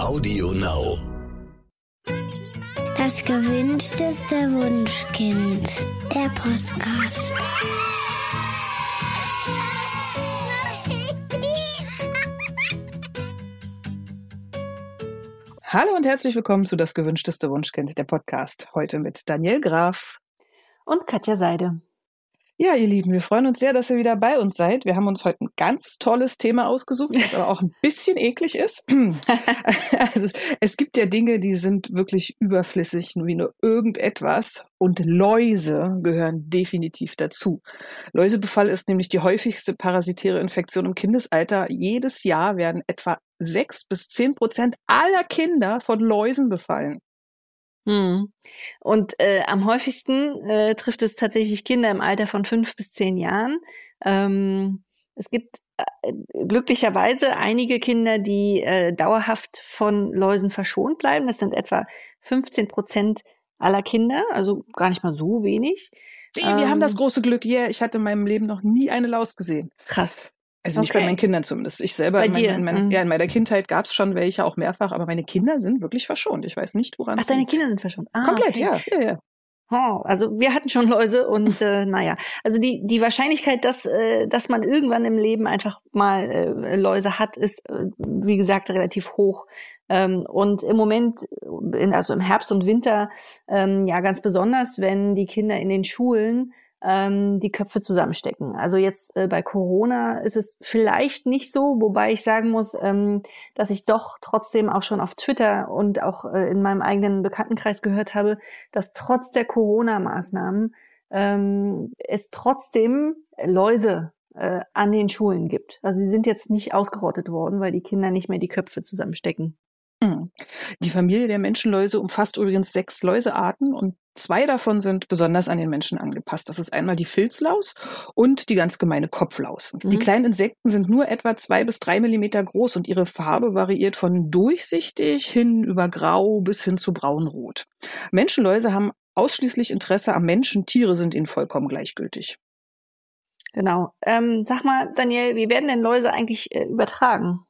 Audio Now. Das gewünschteste Wunschkind. Der Podcast. Hallo und herzlich willkommen zu Das gewünschteste Wunschkind, der Podcast. Heute mit Daniel Graf. Und Katja Seide. Ja, ihr Lieben, wir freuen uns sehr, dass ihr wieder bei uns seid. Wir haben uns heute ein ganz tolles Thema ausgesucht, das aber auch ein bisschen eklig ist. also, es gibt ja Dinge, die sind wirklich überflüssig, wie nur irgendetwas. Und Läuse gehören definitiv dazu. Läusebefall ist nämlich die häufigste parasitäre Infektion im Kindesalter. Jedes Jahr werden etwa sechs bis zehn Prozent aller Kinder von Läusen befallen. Hm. Und äh, am häufigsten äh, trifft es tatsächlich Kinder im Alter von fünf bis zehn Jahren. Ähm, es gibt äh, glücklicherweise einige Kinder, die äh, dauerhaft von Läusen verschont bleiben. Das sind etwa 15 Prozent aller Kinder, also gar nicht mal so wenig. Wir ähm, haben das große Glück, yeah, ich hatte in meinem Leben noch nie eine Laus gesehen. Krass. Also nicht okay. bei meinen Kindern zumindest. Ich selber bei in, dir? in, meiner, mhm. ja, in meiner Kindheit gab es schon welche, auch mehrfach, aber meine Kinder sind wirklich verschont. Ich weiß nicht, woran Ach, deine Kinder sind verschont. Ah, Komplett, okay. ja, ja, ja. Oh, also wir hatten schon Läuse und äh, naja, also die die Wahrscheinlichkeit, dass äh, dass man irgendwann im Leben einfach mal äh, Läuse hat, ist äh, wie gesagt relativ hoch. Ähm, und im Moment, in, also im Herbst und Winter, ähm, ja ganz besonders, wenn die Kinder in den Schulen ähm, die Köpfe zusammenstecken. Also jetzt äh, bei Corona ist es vielleicht nicht so, wobei ich sagen muss, ähm, dass ich doch trotzdem auch schon auf Twitter und auch äh, in meinem eigenen Bekanntenkreis gehört habe, dass trotz der Corona-Maßnahmen ähm, es trotzdem Läuse äh, an den Schulen gibt. Also sie sind jetzt nicht ausgerottet worden, weil die Kinder nicht mehr die Köpfe zusammenstecken. Hm. Die Familie der Menschenläuse umfasst übrigens sechs Läusearten und zwei davon sind besonders an den Menschen angepasst. Das ist einmal die Filzlaus und die ganz gemeine Kopflaus. Mhm. Die kleinen Insekten sind nur etwa zwei bis drei Millimeter groß und ihre Farbe variiert von durchsichtig hin über grau bis hin zu braunrot. Menschenläuse haben ausschließlich Interesse am Menschen, Tiere sind ihnen vollkommen gleichgültig. Genau. Ähm, sag mal, Daniel, wie werden denn Läuse eigentlich äh, übertragen?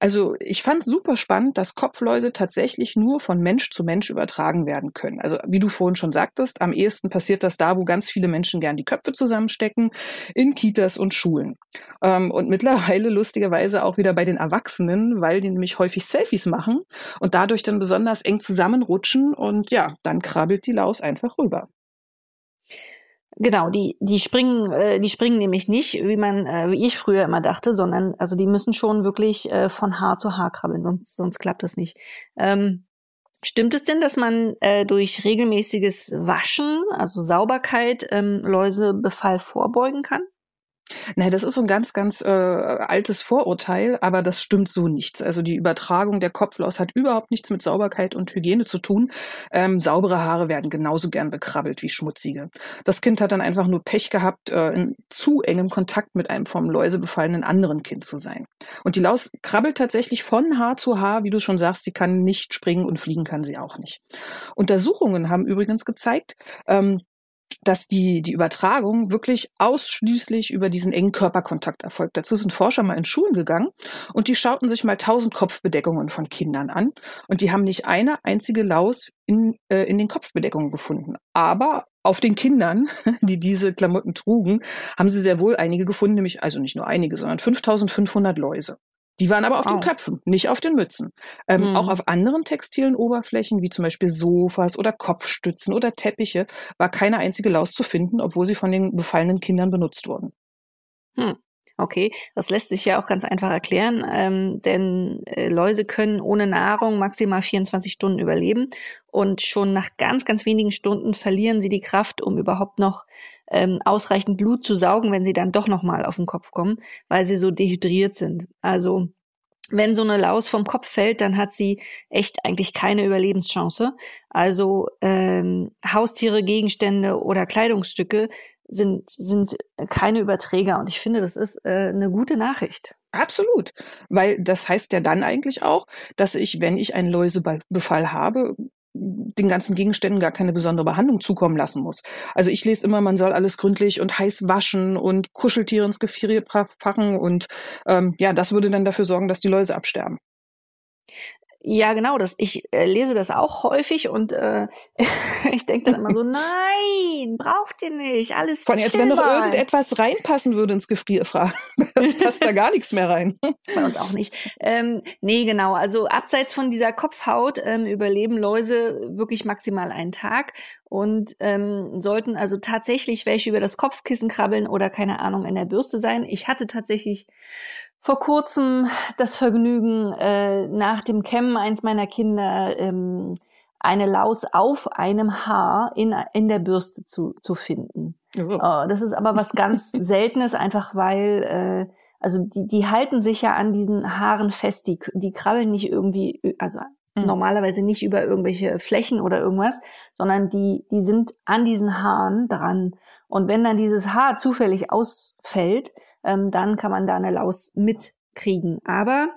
Also ich fand super spannend, dass Kopfläuse tatsächlich nur von Mensch zu Mensch übertragen werden können. Also wie du vorhin schon sagtest, am ehesten passiert das da, wo ganz viele Menschen gern die Köpfe zusammenstecken, in Kitas und Schulen. Ähm, und mittlerweile lustigerweise auch wieder bei den Erwachsenen, weil die nämlich häufig Selfies machen und dadurch dann besonders eng zusammenrutschen und ja, dann krabbelt die Laus einfach rüber. Genau, die die springen äh, die springen nämlich nicht, wie man äh, wie ich früher immer dachte, sondern also die müssen schon wirklich äh, von Haar zu Haar krabbeln, sonst sonst klappt das nicht. Ähm, stimmt es denn, dass man äh, durch regelmäßiges Waschen, also Sauberkeit, ähm, Läusebefall vorbeugen kann? Nein, das ist so ein ganz, ganz äh, altes Vorurteil, aber das stimmt so nichts. Also die Übertragung der Kopflaus hat überhaupt nichts mit Sauberkeit und Hygiene zu tun. Ähm, saubere Haare werden genauso gern bekrabbelt wie schmutzige. Das Kind hat dann einfach nur Pech gehabt, äh, in zu engem Kontakt mit einem vom Läuse befallenen anderen Kind zu sein. Und die Laus krabbelt tatsächlich von Haar zu Haar, wie du schon sagst, sie kann nicht springen und fliegen kann sie auch nicht. Untersuchungen haben übrigens gezeigt, ähm, dass die, die Übertragung wirklich ausschließlich über diesen engen Körperkontakt erfolgt. Dazu sind Forscher mal in Schulen gegangen und die schauten sich mal tausend Kopfbedeckungen von Kindern an und die haben nicht eine einzige Laus in, äh, in den Kopfbedeckungen gefunden. Aber auf den Kindern, die diese Klamotten trugen, haben sie sehr wohl einige gefunden, nämlich also nicht nur einige, sondern 5500 Läuse. Die waren aber auf wow. den Köpfen, nicht auf den Mützen. Ähm, mhm. Auch auf anderen textilen Oberflächen, wie zum Beispiel Sofas oder Kopfstützen oder Teppiche, war keine einzige Laus zu finden, obwohl sie von den befallenen Kindern benutzt wurden. Hm. Okay, das lässt sich ja auch ganz einfach erklären, ähm, denn äh, Läuse können ohne Nahrung maximal 24 Stunden überleben und schon nach ganz, ganz wenigen Stunden verlieren sie die Kraft, um überhaupt noch ähm, ausreichend Blut zu saugen, wenn sie dann doch nochmal auf den Kopf kommen, weil sie so dehydriert sind. Also wenn so eine Laus vom Kopf fällt, dann hat sie echt eigentlich keine Überlebenschance. Also ähm, Haustiere, Gegenstände oder Kleidungsstücke sind, sind keine Überträger. Und ich finde, das ist äh, eine gute Nachricht. Absolut. Weil das heißt ja dann eigentlich auch, dass ich, wenn ich einen Läusebefall habe, den ganzen Gegenständen gar keine besondere Behandlung zukommen lassen muss. Also ich lese immer, man soll alles gründlich und heiß waschen und Kuscheltiere ins Gefrier packen und ähm, ja, das würde dann dafür sorgen, dass die Läuse absterben. Ja, genau, das, ich äh, lese das auch häufig und äh, ich denke dann immer so, nein, braucht ihr nicht, alles Von jetzt, wenn noch irgendetwas reinpassen würde ins Gefrierfach, passt da gar nichts mehr rein. Bei uns auch nicht. Ähm, nee, genau, also abseits von dieser Kopfhaut ähm, überleben Läuse wirklich maximal einen Tag und ähm, sollten also tatsächlich welche über das Kopfkissen krabbeln oder keine Ahnung in der Bürste sein. Ich hatte tatsächlich vor kurzem das Vergnügen, äh, nach dem Kämmen eins meiner Kinder ähm, eine Laus auf einem Haar in, in der Bürste zu, zu finden. Oh. Oh, das ist aber was ganz Seltenes, einfach weil, äh, also die, die halten sich ja an diesen Haaren fest, die, die krabbeln nicht irgendwie, also mhm. normalerweise nicht über irgendwelche Flächen oder irgendwas, sondern die, die sind an diesen Haaren dran. Und wenn dann dieses Haar zufällig ausfällt, ähm, dann kann man da eine Laus mitkriegen. Aber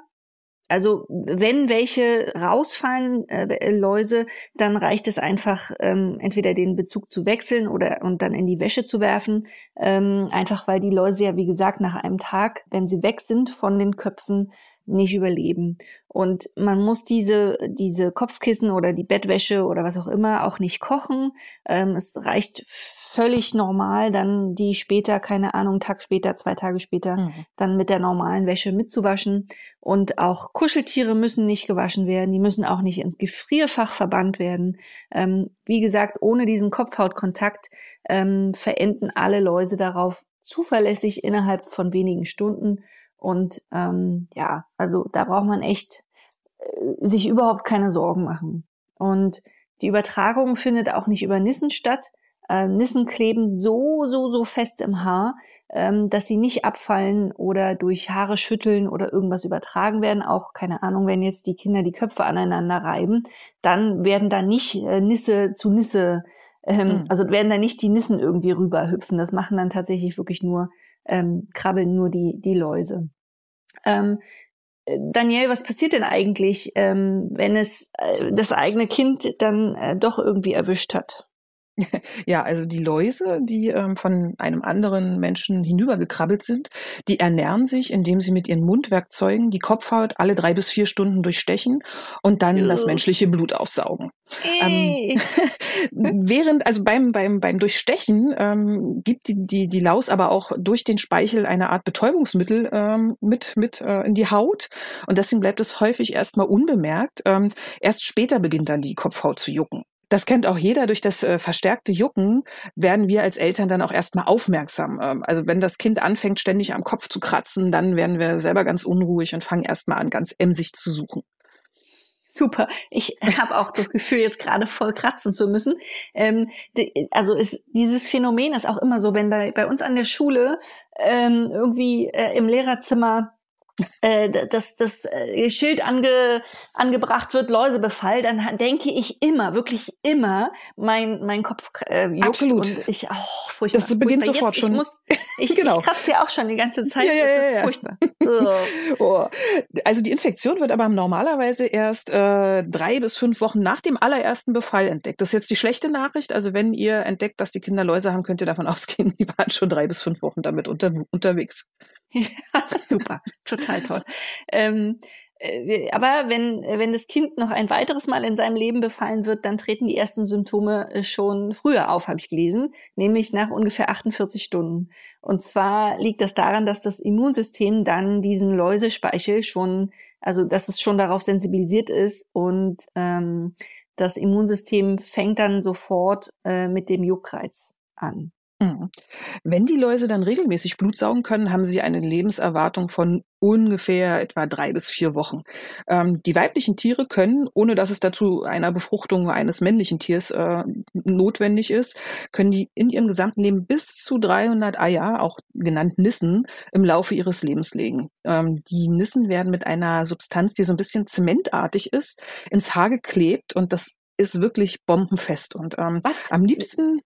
also wenn welche rausfallen, äh, Läuse, dann reicht es einfach, ähm, entweder den Bezug zu wechseln oder und dann in die Wäsche zu werfen. Ähm, einfach weil die Läuse ja, wie gesagt, nach einem Tag, wenn sie weg sind von den Köpfen, nicht überleben. Und man muss diese, diese Kopfkissen oder die Bettwäsche oder was auch immer auch nicht kochen. Ähm, es reicht völlig normal, dann die später, keine Ahnung, einen Tag später, zwei Tage später, mhm. dann mit der normalen Wäsche mitzuwaschen. Und auch Kuscheltiere müssen nicht gewaschen werden, die müssen auch nicht ins Gefrierfach verbannt werden. Ähm, wie gesagt, ohne diesen Kopfhautkontakt ähm, verenden alle Läuse darauf zuverlässig innerhalb von wenigen Stunden und ähm, ja, also da braucht man echt äh, sich überhaupt keine Sorgen machen. Und die Übertragung findet auch nicht über Nissen statt. Äh, Nissen kleben so, so, so fest im Haar, ähm, dass sie nicht abfallen oder durch Haare schütteln oder irgendwas übertragen werden. Auch keine Ahnung, wenn jetzt die Kinder die Köpfe aneinander reiben, dann werden da nicht äh, Nisse zu Nisse, ähm, mhm. also werden da nicht die Nissen irgendwie rüberhüpfen. Das machen dann tatsächlich wirklich nur ähm, krabbeln nur die, die Läuse. Ähm, Daniel, was passiert denn eigentlich, ähm, wenn es äh, das eigene Kind dann äh, doch irgendwie erwischt hat? Ja, also die Läuse, die ähm, von einem anderen Menschen hinübergekrabbelt sind, die ernähren sich, indem sie mit ihren Mundwerkzeugen die Kopfhaut alle drei bis vier Stunden durchstechen und dann Juh. das menschliche Blut aufsaugen. Ähm, während, also beim, beim, beim Durchstechen ähm, gibt die, die, die Laus aber auch durch den Speichel eine Art Betäubungsmittel ähm, mit, mit äh, in die Haut und deswegen bleibt es häufig erstmal unbemerkt. Ähm, erst später beginnt dann die Kopfhaut zu jucken. Das kennt auch jeder. Durch das äh, verstärkte Jucken werden wir als Eltern dann auch erstmal aufmerksam. Ähm, also wenn das Kind anfängt, ständig am Kopf zu kratzen, dann werden wir selber ganz unruhig und fangen erstmal an, ganz emsig zu suchen. Super. Ich habe auch das Gefühl, jetzt gerade voll kratzen zu müssen. Ähm, die, also ist, dieses Phänomen ist auch immer so, wenn bei, bei uns an der Schule ähm, irgendwie äh, im Lehrerzimmer äh, das, das äh, Schild ange, angebracht wird, Läusebefall, dann denke ich immer, wirklich immer, mein, mein Kopf äh, juckt Absolut. und ich, oh, furchtbar. Das beginnt furchtbar. sofort Jetzt, schon. Ich, muss, ich, genau. ich kratze ja auch schon die ganze Zeit. Ja, ja, das ist ja, furchtbar. oh. Also die Infektion wird aber normalerweise erst äh, drei bis fünf Wochen nach dem allerersten Befall entdeckt. Das ist jetzt die schlechte Nachricht. Also wenn ihr entdeckt, dass die Kinder Läuse haben, könnt ihr davon ausgehen, die waren schon drei bis fünf Wochen damit unter, unterwegs. Super, total toll. Ähm, äh, aber wenn, wenn das Kind noch ein weiteres Mal in seinem Leben befallen wird, dann treten die ersten Symptome äh, schon früher auf, habe ich gelesen, nämlich nach ungefähr 48 Stunden. Und zwar liegt das daran, dass das Immunsystem dann diesen Läusespeichel schon, also dass es schon darauf sensibilisiert ist und ähm, das Immunsystem fängt dann sofort äh, mit dem Juckreiz an. Mhm. Wenn die Läuse dann regelmäßig Blut saugen können, haben sie eine Lebenserwartung von ungefähr etwa drei bis vier Wochen. Ähm, die weiblichen Tiere können, ohne dass es dazu einer Befruchtung eines männlichen Tiers äh, notwendig ist, können die in ihrem gesamten Leben bis zu 300 Eier, auch genannt Nissen, im Laufe ihres Lebens legen. Ähm, die Nissen werden mit einer Substanz, die so ein bisschen zementartig ist, ins Haar geklebt und das ist wirklich bombenfest. Und ähm, am liebsten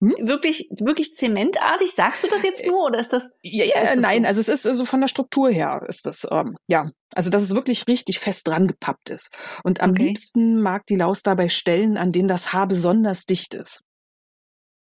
hm? Wirklich, wirklich zementartig? Sagst du das jetzt äh, nur oder ist das? Ja, ja, das nein, so? also es ist also von der Struktur her ist das, ähm, ja, also dass es wirklich richtig fest dran gepappt ist. Und am okay. liebsten mag die Laus dabei Stellen, an denen das Haar besonders dicht ist.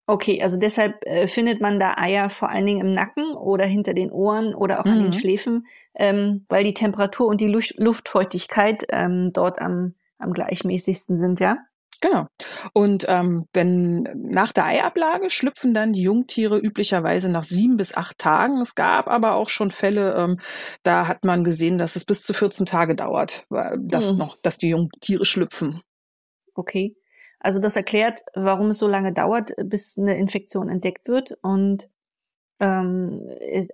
Okay, also deshalb äh, findet man da Eier vor allen Dingen im Nacken oder hinter den Ohren oder auch mhm. an den mhm. Schläfen, ähm, weil die Temperatur und die Luft Luftfeuchtigkeit ähm, dort am, am gleichmäßigsten sind, ja? Genau. Und ähm, wenn nach der Eiablage schlüpfen dann die Jungtiere üblicherweise nach sieben bis acht Tagen. Es gab aber auch schon Fälle, ähm, da hat man gesehen, dass es bis zu 14 Tage dauert, dass mhm. noch, dass die Jungtiere schlüpfen. Okay. Also das erklärt, warum es so lange dauert, bis eine Infektion entdeckt wird und ähm,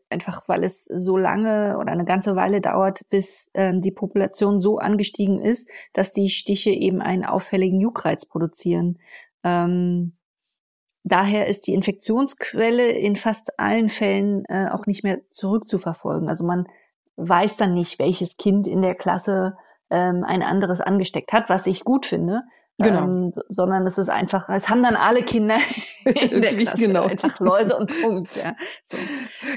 einfach weil es so lange oder eine ganze Weile dauert, bis ähm, die Population so angestiegen ist, dass die Stiche eben einen auffälligen Juckreiz produzieren. Ähm, daher ist die Infektionsquelle in fast allen Fällen äh, auch nicht mehr zurückzuverfolgen. Also man weiß dann nicht, welches Kind in der Klasse ähm, ein anderes angesteckt hat, was ich gut finde. Genau. Ähm, sondern es ist einfach, es haben dann alle Kinder in der Klasse genau. einfach Läuse und Punkt. Ja. So.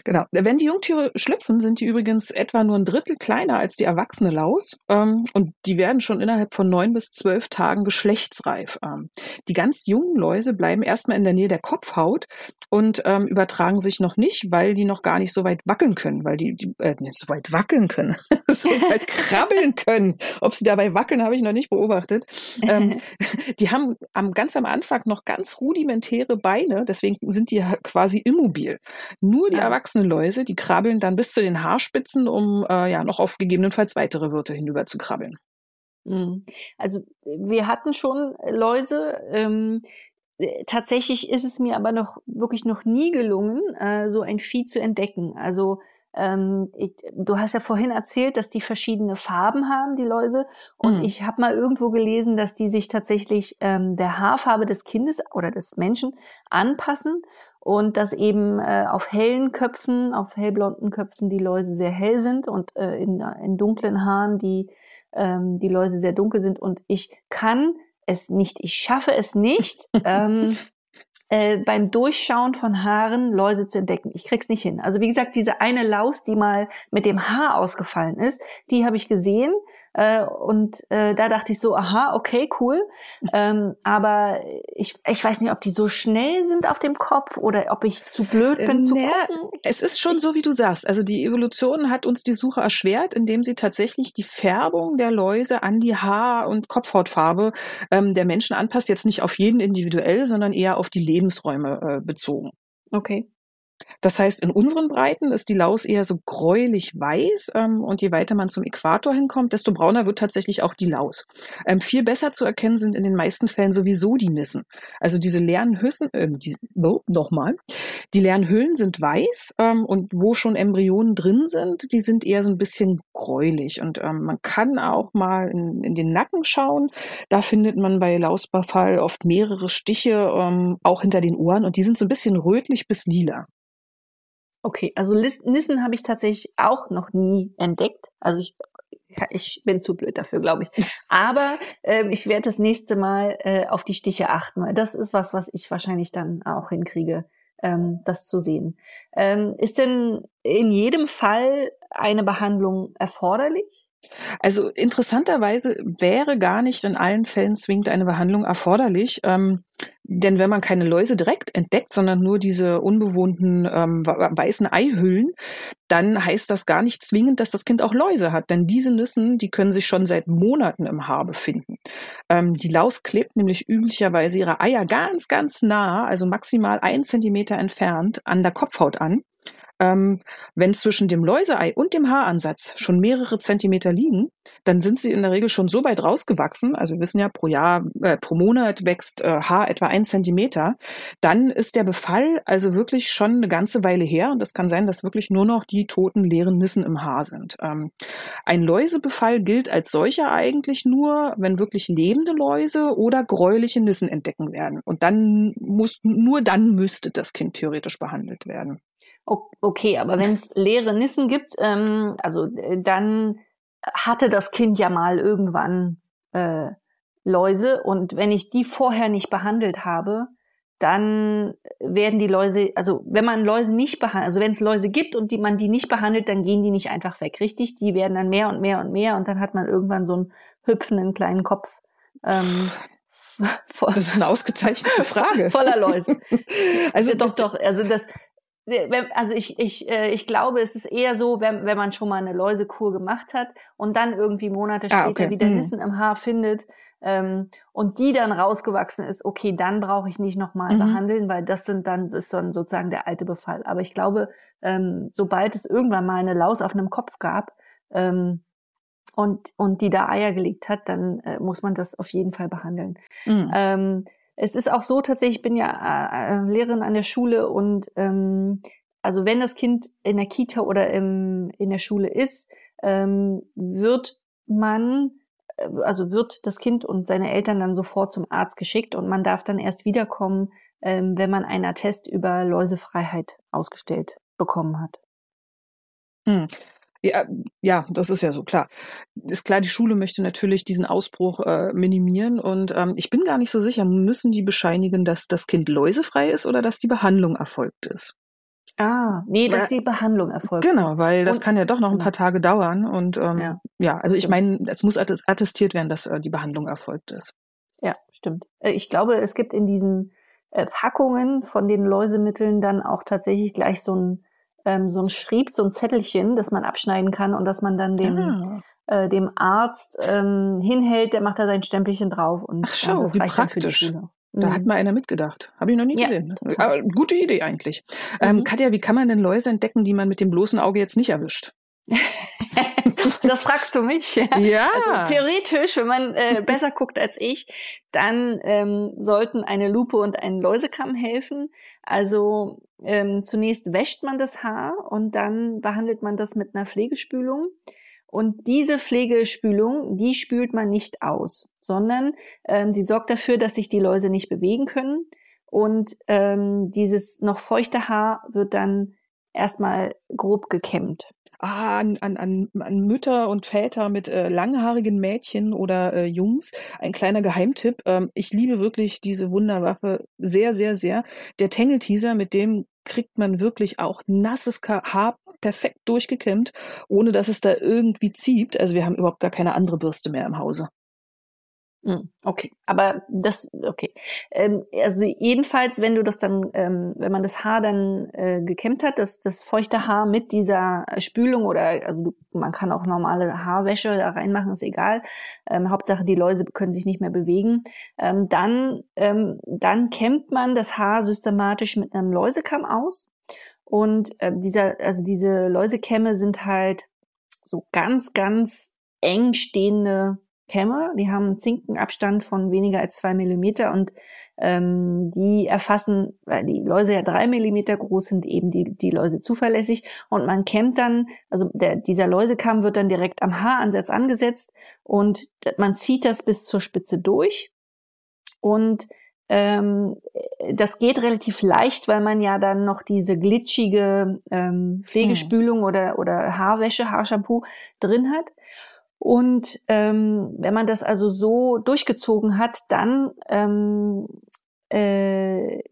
Genau. Wenn die Jungtiere schlüpfen, sind die übrigens etwa nur ein Drittel kleiner als die erwachsene Laus ähm, und die werden schon innerhalb von neun bis zwölf Tagen geschlechtsreif. Ähm, die ganz jungen Läuse bleiben erstmal in der Nähe der Kopfhaut und ähm, übertragen sich noch nicht, weil die noch gar nicht so weit wackeln können, weil die, die äh, nicht so weit wackeln können, so weit krabbeln können. Ob sie dabei wackeln, habe ich noch nicht beobachtet. Ähm, die haben am, ganz am Anfang noch ganz rudimentäre Beine, deswegen sind die quasi immobil. Nur die ja. erwachsenen Läuse, die krabbeln dann bis zu den Haarspitzen, um äh, ja noch auf gegebenenfalls weitere Wirte hinüber zu krabbeln. Mhm. Also wir hatten schon Läuse. Ähm, äh, tatsächlich ist es mir aber noch wirklich noch nie gelungen, äh, so ein Vieh zu entdecken. Also ähm, ich, du hast ja vorhin erzählt, dass die verschiedene Farben haben, die Läuse. Und mhm. ich habe mal irgendwo gelesen, dass die sich tatsächlich ähm, der Haarfarbe des Kindes oder des Menschen anpassen und dass eben äh, auf hellen Köpfen, auf hellblonden Köpfen die Läuse sehr hell sind und äh, in, in dunklen Haaren die, ähm, die Läuse sehr dunkel sind. Und ich kann es nicht, ich schaffe es nicht, ähm, äh, beim Durchschauen von Haaren Läuse zu entdecken. Ich krieg's nicht hin. Also wie gesagt, diese eine Laus, die mal mit dem Haar ausgefallen ist, die habe ich gesehen. Äh, und äh, da dachte ich so, aha, okay, cool. Ähm, aber ich, ich weiß nicht, ob die so schnell sind auf dem Kopf oder ob ich zu blöd bin äh, zu gucken. Es ist schon so, wie du sagst. Also die Evolution hat uns die Suche erschwert, indem sie tatsächlich die Färbung der Läuse an die Haar- und Kopfhautfarbe ähm, der Menschen anpasst. Jetzt nicht auf jeden individuell, sondern eher auf die Lebensräume äh, bezogen. Okay. Das heißt, in unseren Breiten ist die Laus eher so gräulich weiß ähm, und je weiter man zum Äquator hinkommt, desto brauner wird tatsächlich auch die Laus. Ähm, viel besser zu erkennen sind in den meisten Fällen sowieso die Nissen. Also diese leeren Hüssen, äh, die, oh, nochmal, die leeren Hüllen sind weiß ähm, und wo schon Embryonen drin sind, die sind eher so ein bisschen gräulich und ähm, man kann auch mal in, in den Nacken schauen. Da findet man bei Lausbefall oft mehrere Stiche, ähm, auch hinter den Ohren und die sind so ein bisschen rötlich bis lila. Okay, also Nissen habe ich tatsächlich auch noch nie entdeckt. Also ich, ich bin zu blöd dafür, glaube ich. Aber äh, ich werde das nächste Mal äh, auf die Stiche achten, weil das ist was, was ich wahrscheinlich dann auch hinkriege, ähm, das zu sehen. Ähm, ist denn in jedem Fall eine Behandlung erforderlich? Also interessanterweise wäre gar nicht in allen Fällen zwingend eine Behandlung erforderlich. Ähm, denn wenn man keine Läuse direkt entdeckt, sondern nur diese unbewohnten ähm, weißen Eihüllen, dann heißt das gar nicht zwingend, dass das Kind auch Läuse hat. Denn diese Nissen, die können sich schon seit Monaten im Haar befinden. Ähm, die Laus klebt nämlich üblicherweise ihre Eier ganz, ganz nah, also maximal ein Zentimeter entfernt, an der Kopfhaut an. Ähm, wenn zwischen dem Läuseei und dem Haaransatz schon mehrere Zentimeter liegen, dann sind sie in der Regel schon so weit rausgewachsen, also wir wissen ja, pro Jahr, äh, pro Monat wächst äh, Haar etwa ein Zentimeter, dann ist der Befall also wirklich schon eine ganze Weile her und es kann sein, dass wirklich nur noch die toten leeren Nissen im Haar sind. Ähm, ein Läusebefall gilt als solcher eigentlich nur, wenn wirklich lebende Läuse oder gräuliche Nissen entdecken werden. Und dann muss, nur dann müsste das Kind theoretisch behandelt werden. Okay, aber wenn es leere Nissen gibt, ähm, also äh, dann hatte das Kind ja mal irgendwann äh, Läuse und wenn ich die vorher nicht behandelt habe, dann werden die Läuse, also wenn man Läuse nicht behandelt, also wenn es Läuse gibt und die man die nicht behandelt, dann gehen die nicht einfach weg, richtig? Die werden dann mehr und mehr und mehr und dann hat man irgendwann so einen hüpfenden kleinen Kopf. Ähm, das ist eine ausgezeichnete Frage. Voller Läuse. also doch, doch. Also das, also ich, ich, äh, ich glaube, es ist eher so, wenn, wenn man schon mal eine Läusekur gemacht hat und dann irgendwie Monate ah, später okay. wieder hm. Nissen im Haar findet ähm, und die dann rausgewachsen ist, okay, dann brauche ich nicht nochmal mhm. behandeln, weil das sind dann, ist dann sozusagen der alte Befall. Aber ich glaube, ähm, sobald es irgendwann mal eine Laus auf einem Kopf gab, ähm, und, und die da Eier gelegt hat, dann äh, muss man das auf jeden Fall behandeln. Mhm. Ähm, es ist auch so tatsächlich, ich bin ja äh, äh, Lehrerin an der Schule und ähm, also wenn das Kind in der Kita oder im, in der Schule ist, ähm, wird man, äh, also wird das Kind und seine Eltern dann sofort zum Arzt geschickt und man darf dann erst wiederkommen, ähm, wenn man einen Attest über Läusefreiheit ausgestellt bekommen hat. Hm. Ja, ja, das ist ja so klar. Ist klar, die Schule möchte natürlich diesen Ausbruch äh, minimieren und ähm, ich bin gar nicht so sicher, müssen die bescheinigen, dass das Kind läusefrei ist oder dass die Behandlung erfolgt ist? Ah, nee, dass die Behandlung erfolgt. Genau, weil das und, kann ja doch noch ein paar Tage dauern und ähm, ja. ja, also ich meine, es muss attestiert werden, dass äh, die Behandlung erfolgt ist. Ja, stimmt. Äh, ich glaube, es gibt in diesen äh, Packungen von den Läusemitteln dann auch tatsächlich gleich so ein ähm, so ein Schrieb, so ein Zettelchen, das man abschneiden kann und dass man dann dem, ah. äh, dem Arzt ähm, hinhält, der macht da sein Stempelchen drauf und Ach, schau, das wie praktisch. Da hat mhm. mal einer mitgedacht. Habe ich noch nie ja, gesehen. Aber gute Idee eigentlich. Ähm, mhm. Ähm, Katja, wie kann man denn Läuse entdecken, die man mit dem bloßen Auge jetzt nicht erwischt? das fragst du mich. Ja. ja. Also theoretisch, wenn man äh, besser guckt als ich, dann ähm, sollten eine Lupe und ein Läusekamm helfen. Also ähm, zunächst wäscht man das Haar und dann behandelt man das mit einer Pflegespülung. Und diese Pflegespülung, die spült man nicht aus, sondern ähm, die sorgt dafür, dass sich die Läuse nicht bewegen können. Und ähm, dieses noch feuchte Haar wird dann erstmal grob gekämmt ah, an, an, an Mütter und Väter mit äh, langhaarigen Mädchen oder äh, Jungs. Ein kleiner Geheimtipp. Ähm, ich liebe wirklich diese Wunderwaffe sehr, sehr, sehr. Der Tangle-Teaser, mit dem kriegt man wirklich auch nasses Haar perfekt durchgekämmt, ohne dass es da irgendwie zieht. Also wir haben überhaupt gar keine andere Bürste mehr im Hause. Hm, okay, aber das, okay. Ähm, also jedenfalls, wenn du das dann, ähm, wenn man das Haar dann äh, gekämmt hat, das, das feuchte Haar mit dieser Spülung oder, also du, man kann auch normale Haarwäsche da reinmachen, ist egal. Ähm, Hauptsache die Läuse können sich nicht mehr bewegen. Ähm, dann, ähm, dann kämmt man das Haar systematisch mit einem Läusekamm aus. Und äh, dieser, also diese Läusekämme sind halt so ganz, ganz eng stehende Kämme. Die haben einen Zinkenabstand von weniger als zwei Millimeter und ähm, die erfassen, weil die Läuse ja drei Millimeter groß sind, eben die, die Läuse zuverlässig. Und man kämmt dann, also der, dieser Läusekamm wird dann direkt am Haaransatz angesetzt und man zieht das bis zur Spitze durch. Und ähm, das geht relativ leicht, weil man ja dann noch diese glitschige ähm, Pflegespülung hm. oder, oder Haarwäsche, Haarshampoo drin hat. Und ähm, wenn man das also so durchgezogen hat, dann, ähm, äh,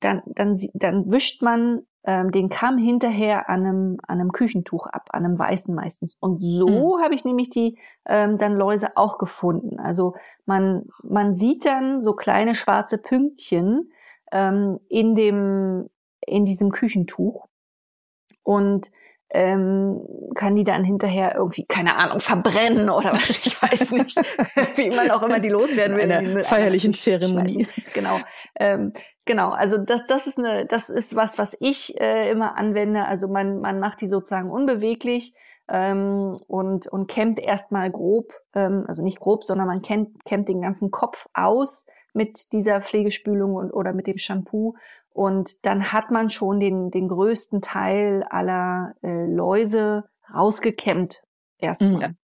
dann, dann, dann wischt man ähm, den Kamm hinterher an einem, an einem Küchentuch ab, an einem weißen meistens. Und so mhm. habe ich nämlich die ähm, dann Läuse auch gefunden. Also man, man sieht dann so kleine schwarze Pünktchen ähm, in dem, in diesem Küchentuch. Und ähm, kann die dann hinterher irgendwie, keine Ahnung, verbrennen oder was, ich weiß nicht, wie man auch immer die loswerden will. In einer feierlichen Zeremonie. Genau. Ähm, genau, also das, das ist eine, das ist was, was ich äh, immer anwende. Also man, man macht die sozusagen unbeweglich ähm, und, und kämmt erstmal grob, ähm, also nicht grob, sondern man kämmt, kämmt den ganzen Kopf aus mit dieser Pflegespülung und, oder mit dem Shampoo und dann hat man schon den, den größten Teil aller äh, Läuse rausgekämmt. Erstmal. Mhm.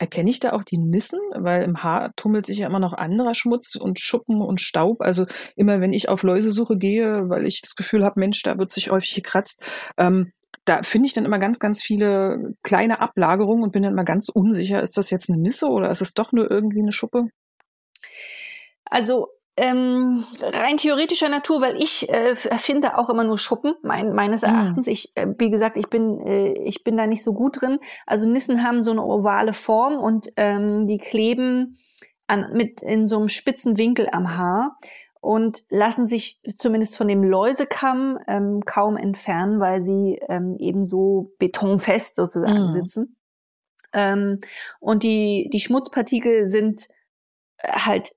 Erkenne ich da auch die Nissen? Weil im Haar tummelt sich ja immer noch anderer Schmutz und Schuppen und Staub. Also immer wenn ich auf Läusesuche gehe, weil ich das Gefühl habe, Mensch, da wird sich häufig gekratzt, ähm, da finde ich dann immer ganz, ganz viele kleine Ablagerungen und bin dann immer ganz unsicher, ist das jetzt eine Nisse oder ist es doch nur irgendwie eine Schuppe? Also ähm, rein theoretischer Natur, weil ich äh, erfinde auch immer nur Schuppen, mein, meines ah. Erachtens. Mhm. Ich, äh, wie gesagt, ich bin, äh, ich bin da nicht so gut drin. Also Nissen haben so eine ovale Form und ähm, die kleben an, mit in so einem spitzen Winkel am Haar und lassen sich zumindest von dem Läusekamm ähm, kaum entfernen, weil sie ähm, eben so betonfest sozusagen mhm. sitzen. Ähm, und die, die Schmutzpartikel sind äh, halt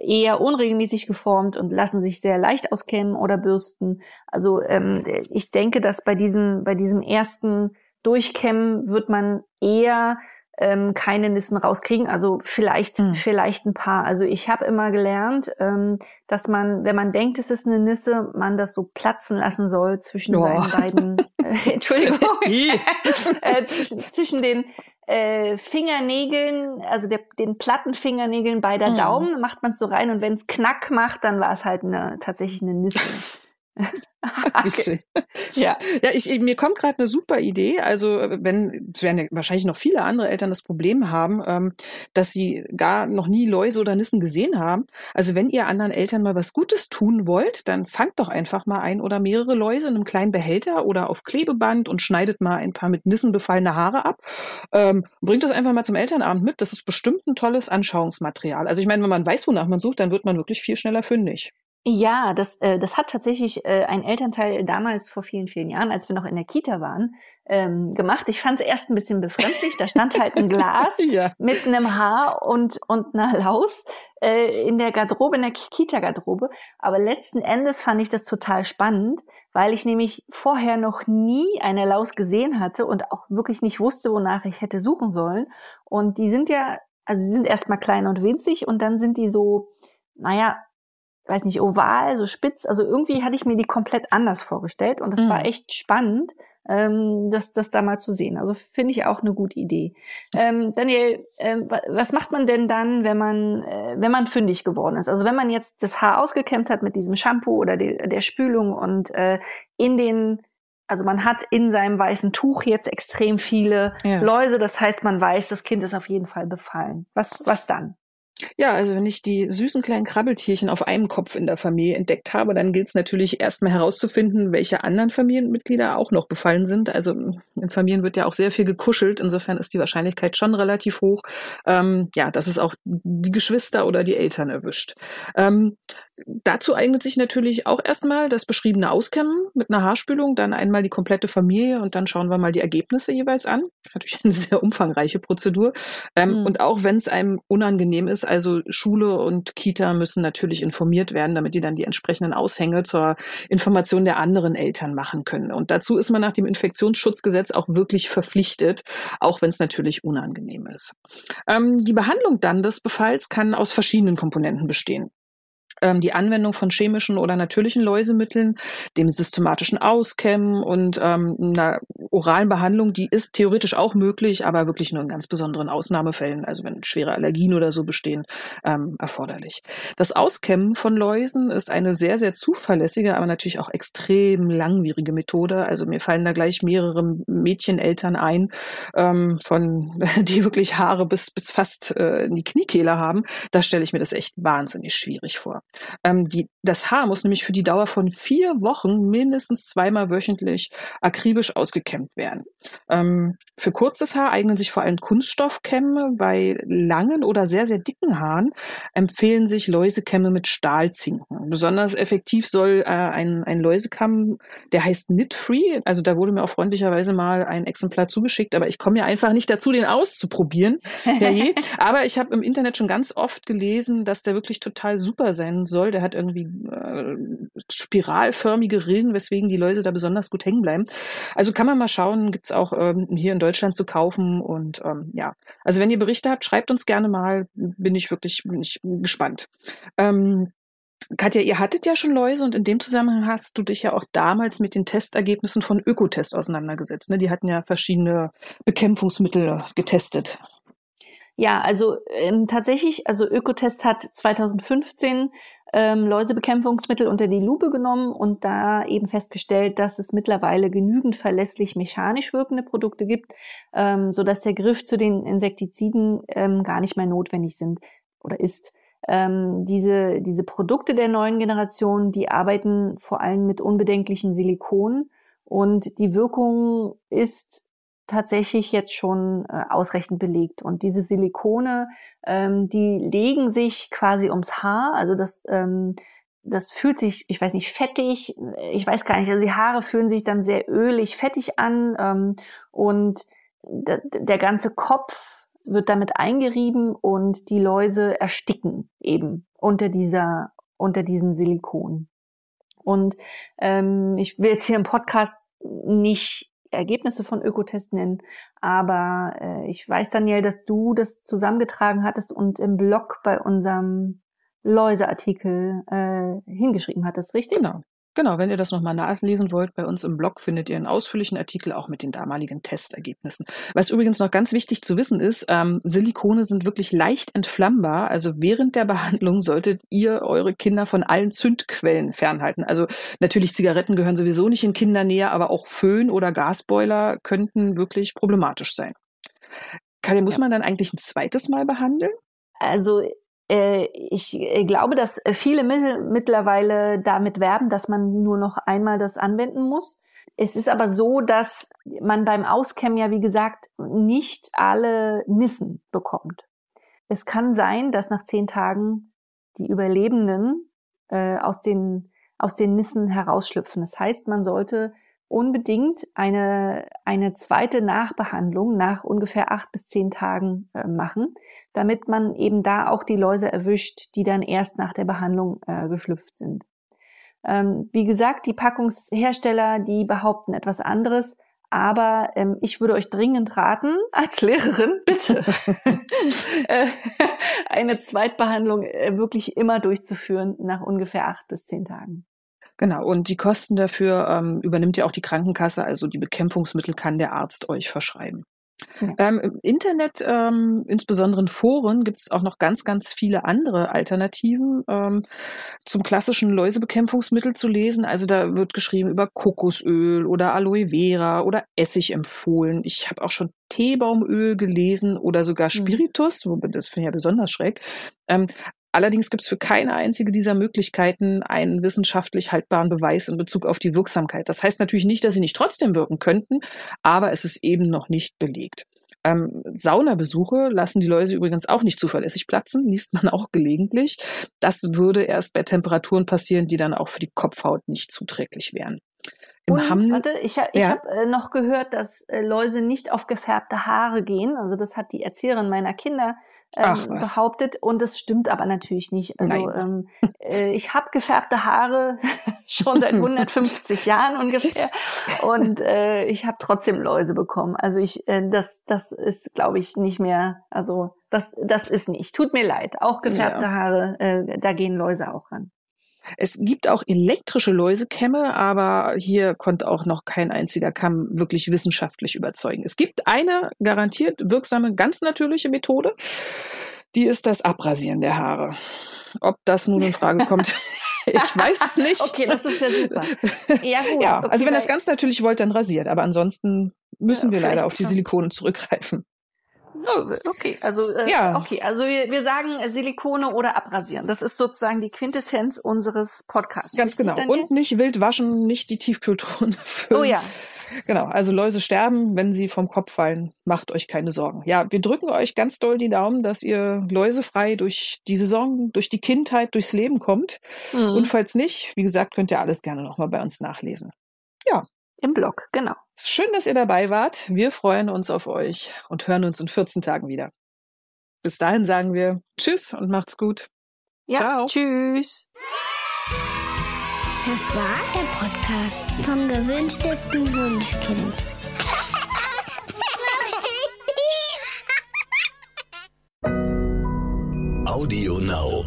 eher unregelmäßig geformt und lassen sich sehr leicht auskämmen oder bürsten. Also ähm, ich denke, dass bei diesem, bei diesem ersten Durchkämmen wird man eher ähm, keine Nissen rauskriegen. Also vielleicht, hm. vielleicht ein paar. Also ich habe immer gelernt, ähm, dass man, wenn man denkt, es ist eine Nisse, man das so platzen lassen soll zwischen oh. seinen beiden, äh, Entschuldigung, äh, zwischen, zwischen den äh, Fingernägeln, also der, den platten Fingernägeln beider mhm. Daumen, macht man es so rein und wenn es Knack macht, dann war es halt eine, tatsächlich eine Nisse. okay. Ja, ja ich, ich mir kommt gerade eine super Idee. Also wenn es werden ja wahrscheinlich noch viele andere Eltern das Problem haben, ähm, dass sie gar noch nie Läuse oder Nissen gesehen haben. Also wenn ihr anderen Eltern mal was Gutes tun wollt, dann fangt doch einfach mal ein oder mehrere Läuse in einem kleinen Behälter oder auf Klebeband und schneidet mal ein paar mit Nissen befallene Haare ab. Ähm, bringt das einfach mal zum Elternabend mit. Das ist bestimmt ein tolles Anschauungsmaterial. Also ich meine, wenn man weiß, wonach man sucht, dann wird man wirklich viel schneller fündig. Ja, das, äh, das hat tatsächlich äh, ein Elternteil damals vor vielen, vielen Jahren, als wir noch in der Kita waren, ähm, gemacht. Ich fand es erst ein bisschen befremdlich. Da stand halt ein Glas ja. mit einem Haar und, und einer Laus äh, in der Garderobe, in der Kita-Garderobe. Aber letzten Endes fand ich das total spannend, weil ich nämlich vorher noch nie eine Laus gesehen hatte und auch wirklich nicht wusste, wonach ich hätte suchen sollen. Und die sind ja, also sie sind erstmal klein und winzig und dann sind die so, naja, weiß nicht, oval, so spitz. Also irgendwie hatte ich mir die komplett anders vorgestellt und es mhm. war echt spannend, ähm, das, das da mal zu sehen. Also finde ich auch eine gute Idee. Ähm, Daniel, äh, was macht man denn dann, wenn man, äh, wenn man fündig geworden ist? Also wenn man jetzt das Haar ausgekämmt hat mit diesem Shampoo oder de, der Spülung und äh, in den also man hat in seinem weißen Tuch jetzt extrem viele ja. Läuse, das heißt, man weiß, das Kind ist auf jeden Fall befallen. Was, was dann? Ja, also wenn ich die süßen kleinen Krabbeltierchen auf einem Kopf in der Familie entdeckt habe, dann gilt es natürlich erstmal herauszufinden, welche anderen Familienmitglieder auch noch befallen sind. Also in Familien wird ja auch sehr viel gekuschelt, insofern ist die Wahrscheinlichkeit schon relativ hoch, ähm, ja, dass es auch die Geschwister oder die Eltern erwischt. Ähm, dazu eignet sich natürlich auch erstmal das beschriebene Auskämmen mit einer Haarspülung, dann einmal die komplette Familie und dann schauen wir mal die Ergebnisse jeweils an. Das ist natürlich eine sehr umfangreiche Prozedur. Ähm, mhm. Und auch wenn es einem unangenehm ist, also Schule und Kita müssen natürlich informiert werden, damit die dann die entsprechenden Aushänge zur Information der anderen Eltern machen können. Und dazu ist man nach dem Infektionsschutzgesetz auch wirklich verpflichtet, auch wenn es natürlich unangenehm ist. Ähm, die Behandlung dann des Befalls kann aus verschiedenen Komponenten bestehen ähm, die Anwendung von chemischen oder natürlichen Läusemitteln, dem systematischen Auskämmen und ähm, einer oralen Behandlung, die ist theoretisch auch möglich, aber wirklich nur in ganz besonderen Ausnahmefällen, also wenn schwere Allergien oder so bestehen, ähm, erforderlich. Das Auskämmen von Läusen ist eine sehr, sehr zuverlässige, aber natürlich auch extrem langwierige Methode. Also mir fallen da gleich mehrere Mädcheneltern ein, ähm, von die wirklich Haare bis, bis fast äh, in die Kniekehle haben. Da stelle ich mir das echt wahnsinnig schwierig vor. Ähm, die, das Haar muss nämlich für die Dauer von vier Wochen mindestens zweimal wöchentlich akribisch ausgekämmt werden. Ähm, für kurzes Haar eignen sich vor allem Kunststoffkämme. Bei langen oder sehr, sehr dicken Haaren empfehlen sich Läusekämme mit Stahlzinken. Besonders effektiv soll äh, ein, ein Läusekamm, der heißt Knit Free, also da wurde mir auch freundlicherweise mal ein Exemplar zugeschickt, aber ich komme ja einfach nicht dazu, den auszuprobieren. aber ich habe im Internet schon ganz oft gelesen, dass der wirklich total super sein soll. Der hat irgendwie äh, spiralförmige Rillen, weswegen die Läuse da besonders gut hängen bleiben. Also kann man mal schauen, gibt's auch ähm, hier in Deutschland zu kaufen. Und ähm, ja, also wenn ihr Berichte habt, schreibt uns gerne mal. Bin ich wirklich bin ich gespannt. Ähm, Katja, ihr hattet ja schon Läuse und in dem Zusammenhang hast du dich ja auch damals mit den Testergebnissen von Ökotest auseinandergesetzt. Ne? Die hatten ja verschiedene Bekämpfungsmittel getestet. Ja, also ähm, tatsächlich, also Ökotest hat 2015 ähm, Läusebekämpfungsmittel unter die Lupe genommen und da eben festgestellt, dass es mittlerweile genügend verlässlich mechanisch wirkende Produkte gibt, ähm, so dass der Griff zu den Insektiziden ähm, gar nicht mehr notwendig sind oder ist. Ähm, diese, diese Produkte der neuen Generation, die arbeiten vor allem mit unbedenklichen Silikonen und die Wirkung ist tatsächlich jetzt schon äh, ausreichend belegt. Und diese Silikone, ähm, die legen sich quasi ums Haar. Also das, ähm, das fühlt sich, ich weiß nicht, fettig. Ich weiß gar nicht. Also die Haare fühlen sich dann sehr ölig, fettig an. Ähm, und der ganze Kopf wird damit eingerieben und die Läuse ersticken eben unter dieser, unter diesen Silikon. Und ähm, ich will jetzt hier im Podcast nicht Ergebnisse von Ökotest nennen, aber äh, ich weiß, Daniel, dass du das zusammengetragen hattest und im Blog bei unserem Läuseartikel äh, hingeschrieben hattest, richtig? Genau. Genau, wenn ihr das nochmal nachlesen wollt, bei uns im Blog findet ihr einen ausführlichen Artikel auch mit den damaligen Testergebnissen. Was übrigens noch ganz wichtig zu wissen ist, ähm, Silikone sind wirklich leicht entflammbar. Also während der Behandlung solltet ihr eure Kinder von allen Zündquellen fernhalten. Also natürlich Zigaretten gehören sowieso nicht in Kindernähe, aber auch Föhn oder Gasboiler könnten wirklich problematisch sein. Kalle, muss ja. man dann eigentlich ein zweites Mal behandeln? Also ich äh, glaube, dass äh, viele mittlerweile damit werben, dass man nur noch einmal das anwenden muss. Es ist aber so, dass man beim Auskämmen ja, wie gesagt, nicht alle Nissen bekommt. Es kann sein, dass nach zehn Tagen die Überlebenden äh, aus, den, aus den Nissen herausschlüpfen. Das heißt, man sollte unbedingt eine, eine zweite Nachbehandlung nach ungefähr acht bis zehn Tagen äh, machen, damit man eben da auch die Läuse erwischt, die dann erst nach der Behandlung äh, geschlüpft sind. Ähm, wie gesagt, die Packungshersteller, die behaupten etwas anderes, aber ähm, ich würde euch dringend raten, als Lehrerin, bitte, äh, eine Zweitbehandlung äh, wirklich immer durchzuführen nach ungefähr acht bis zehn Tagen. Genau, und die Kosten dafür ähm, übernimmt ja auch die Krankenkasse, also die Bekämpfungsmittel kann der Arzt euch verschreiben. Ja. Ähm, Im Internet, ähm, insbesondere in Foren, gibt es auch noch ganz, ganz viele andere Alternativen ähm, zum klassischen Läusebekämpfungsmittel zu lesen. Also da wird geschrieben über Kokosöl oder Aloe Vera oder Essig empfohlen. Ich habe auch schon Teebaumöl gelesen oder sogar hm. Spiritus, mhm. das finde ich ja besonders schräg. Allerdings gibt es für keine einzige dieser Möglichkeiten einen wissenschaftlich haltbaren Beweis in Bezug auf die Wirksamkeit. Das heißt natürlich nicht, dass sie nicht trotzdem wirken könnten, aber es ist eben noch nicht belegt. Ähm, Saunabesuche lassen die Läuse übrigens auch nicht zuverlässig platzen, liest man auch gelegentlich. Das würde erst bei Temperaturen passieren, die dann auch für die Kopfhaut nicht zuträglich wären. Im Und, Hamm, warte, ich, ich ja. habe äh, noch gehört, dass äh, Läuse nicht auf gefärbte Haare gehen. Also das hat die Erzieherin meiner Kinder ähm, behauptet und das stimmt aber natürlich nicht. Also ähm, äh, ich habe gefärbte Haare schon seit 150 Jahren ungefähr und äh, ich habe trotzdem Läuse bekommen. Also ich äh, das das ist glaube ich nicht mehr. Also das das ist nicht. Tut mir leid. Auch gefärbte ja. Haare, äh, da gehen Läuse auch ran. Es gibt auch elektrische Läusekämme, aber hier konnte auch noch kein einziger Kamm wirklich wissenschaftlich überzeugen. Es gibt eine garantiert wirksame, ganz natürliche Methode. Die ist das Abrasieren der Haare. Ob das nun in Frage kommt, ich weiß es nicht. Okay, das ist ja super. Ja, gut. Ja, also wenn ihr das ganz natürlich wollt, dann rasiert. Aber ansonsten müssen ja, wir leider auf die Silikone zurückgreifen. Oh, okay, also äh, ja. okay, also wir, wir sagen äh, Silikone oder abrasieren. Das ist sozusagen die Quintessenz unseres Podcasts. Ganz genau. Und nicht wild waschen, nicht die Tiefkühltruhen Oh ja. Genau, also Läuse sterben, wenn sie vom Kopf fallen. Macht euch keine Sorgen. Ja, wir drücken euch ganz doll die Daumen, dass ihr läusefrei durch die Saison, durch die Kindheit, durchs Leben kommt. Mhm. Und falls nicht, wie gesagt, könnt ihr alles gerne nochmal bei uns nachlesen. Ja, im Blog, genau. Schön, dass ihr dabei wart. Wir freuen uns auf euch und hören uns in 14 Tagen wieder. Bis dahin sagen wir Tschüss und macht's gut. Ja, Ciao. Tschüss. Das war der Podcast vom gewünschtesten Wunschkind. Audio Now.